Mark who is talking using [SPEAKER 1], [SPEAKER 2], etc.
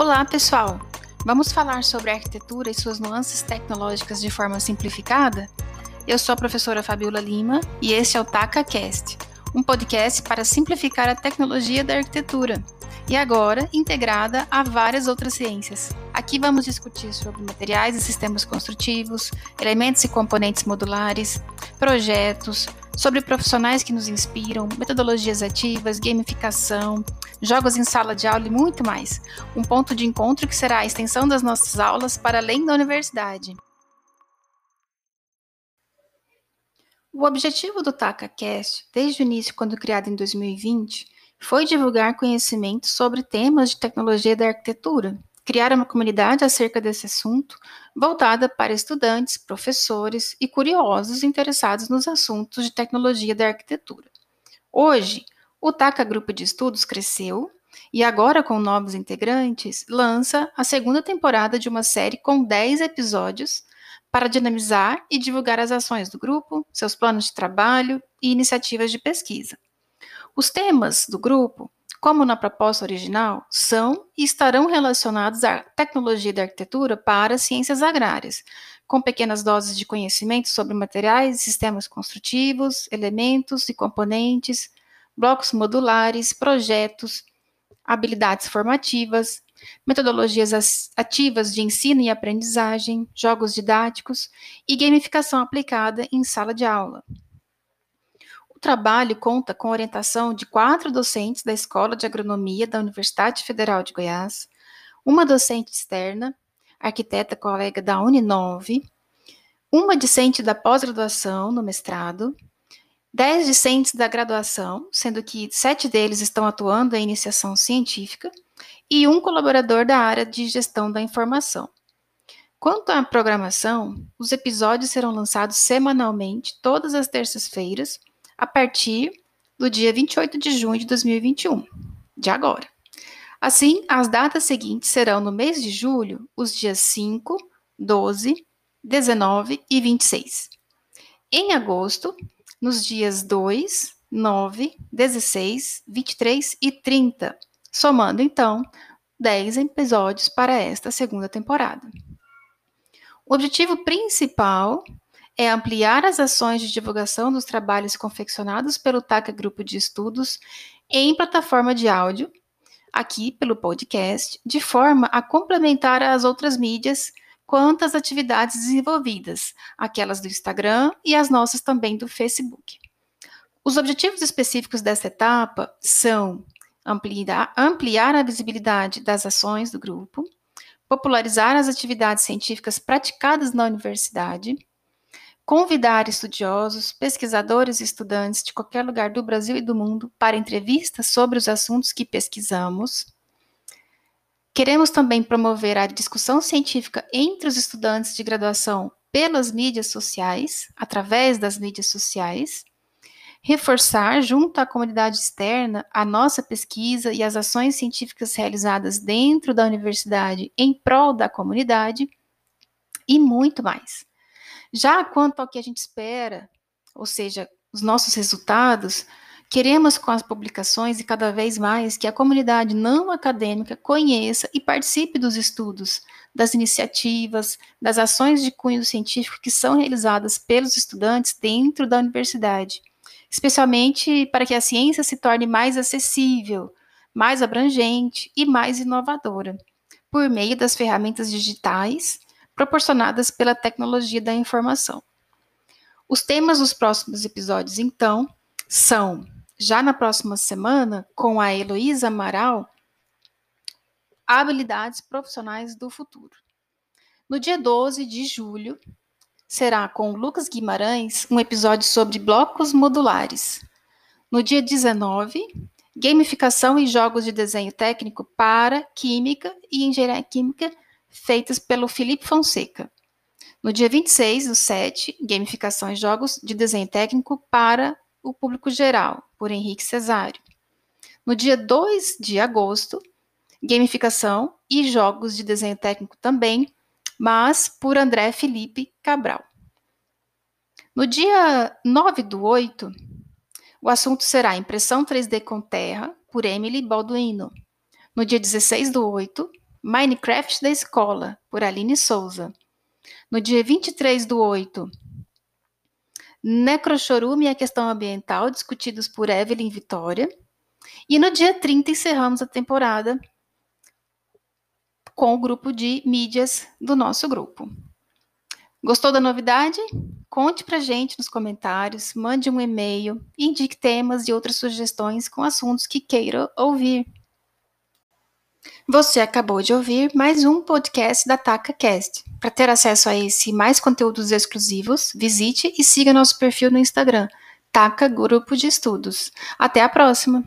[SPEAKER 1] Olá, pessoal! Vamos falar sobre a arquitetura e suas nuances tecnológicas de forma simplificada? Eu sou a professora Fabiola Lima e este é o TacaCast, um podcast para simplificar a tecnologia da arquitetura e agora integrada a várias outras ciências. Aqui vamos discutir sobre materiais e sistemas construtivos, elementos e componentes modulares, projetos, sobre profissionais que nos inspiram, metodologias ativas, gamificação, jogos em sala de aula e muito mais. Um ponto de encontro que será a extensão das nossas aulas para além da universidade. O objetivo do TacaCast, desde o início, quando criado em 2020, foi divulgar conhecimento sobre temas de tecnologia da arquitetura, criar uma comunidade acerca desse assunto, voltada para estudantes, professores e curiosos interessados nos assuntos de tecnologia da arquitetura. Hoje, o TACA Grupo de Estudos cresceu e agora, com novos integrantes, lança a segunda temporada de uma série com 10 episódios para dinamizar e divulgar as ações do grupo, seus planos de trabalho e iniciativas de pesquisa. Os temas do grupo, como na proposta original, são e estarão relacionados à tecnologia da arquitetura para ciências agrárias, com pequenas doses de conhecimento sobre materiais sistemas construtivos, elementos e componentes, blocos modulares, projetos, habilidades formativas, metodologias ativas de ensino e aprendizagem, jogos didáticos e gamificação aplicada em sala de aula. O trabalho conta com orientação de quatro docentes da Escola de Agronomia da Universidade Federal de Goiás, uma docente externa, arquiteta colega da Uninove, uma discente da pós-graduação no mestrado, dez discentes da graduação, sendo que sete deles estão atuando em iniciação científica, e um colaborador da área de gestão da informação. Quanto à programação, os episódios serão lançados semanalmente, todas as terças-feiras, a partir do dia 28 de junho de 2021, de agora. Assim, as datas seguintes serão no mês de julho, os dias 5, 12, 19 e 26. Em agosto, nos dias 2, 9, 16, 23 e 30, somando então 10 episódios para esta segunda temporada. O objetivo principal é ampliar as ações de divulgação dos trabalhos confeccionados pelo TACA Grupo de Estudos em plataforma de áudio, aqui pelo podcast, de forma a complementar as outras mídias quanto às atividades desenvolvidas, aquelas do Instagram e as nossas também do Facebook. Os objetivos específicos dessa etapa são ampliar, ampliar a visibilidade das ações do grupo, popularizar as atividades científicas praticadas na universidade, convidar estudiosos, pesquisadores e estudantes de qualquer lugar do Brasil e do mundo para entrevistas sobre os assuntos que pesquisamos. Queremos também promover a discussão científica entre os estudantes de graduação pelas mídias sociais, através das mídias sociais, reforçar, junto à comunidade externa, a nossa pesquisa e as ações científicas realizadas dentro da universidade em prol da comunidade e muito mais. Já quanto ao que a gente espera, ou seja, os nossos resultados, queremos com as publicações e cada vez mais que a comunidade não acadêmica conheça e participe dos estudos, das iniciativas, das ações de cunho científico que são realizadas pelos estudantes dentro da universidade, especialmente para que a ciência se torne mais acessível, mais abrangente e mais inovadora, por meio das ferramentas digitais proporcionadas pela tecnologia da informação. Os temas dos próximos episódios, então, são, já na próxima semana, com a Heloísa Amaral, habilidades profissionais do futuro. No dia 12 de julho, será com Lucas Guimarães um episódio sobre blocos modulares. No dia 19, gamificação e jogos de desenho técnico para química e engenharia química feitas pelo Felipe Fonseca. No dia 26 do 7, gamificação e jogos de desenho técnico para o público geral, por Henrique Cesário. No dia 2 de agosto, gamificação e jogos de desenho técnico também, mas por André Felipe Cabral. No dia 9 do 8, o assunto será impressão 3D com terra, por Emily Balduino. No dia 16 do 8, Minecraft da Escola, por Aline Souza. No dia 23 do 8, Necrochorume e a questão ambiental, discutidos por Evelyn Vitória. E no dia 30 encerramos a temporada com o grupo de mídias do nosso grupo. Gostou da novidade? Conte pra gente nos comentários, mande um e-mail, indique temas e outras sugestões com assuntos que queira ouvir. Você acabou de ouvir mais um podcast da TacaCast. Para ter acesso a esse e mais conteúdos exclusivos, visite e siga nosso perfil no Instagram, Taca Grupo de Estudos. Até a próxima!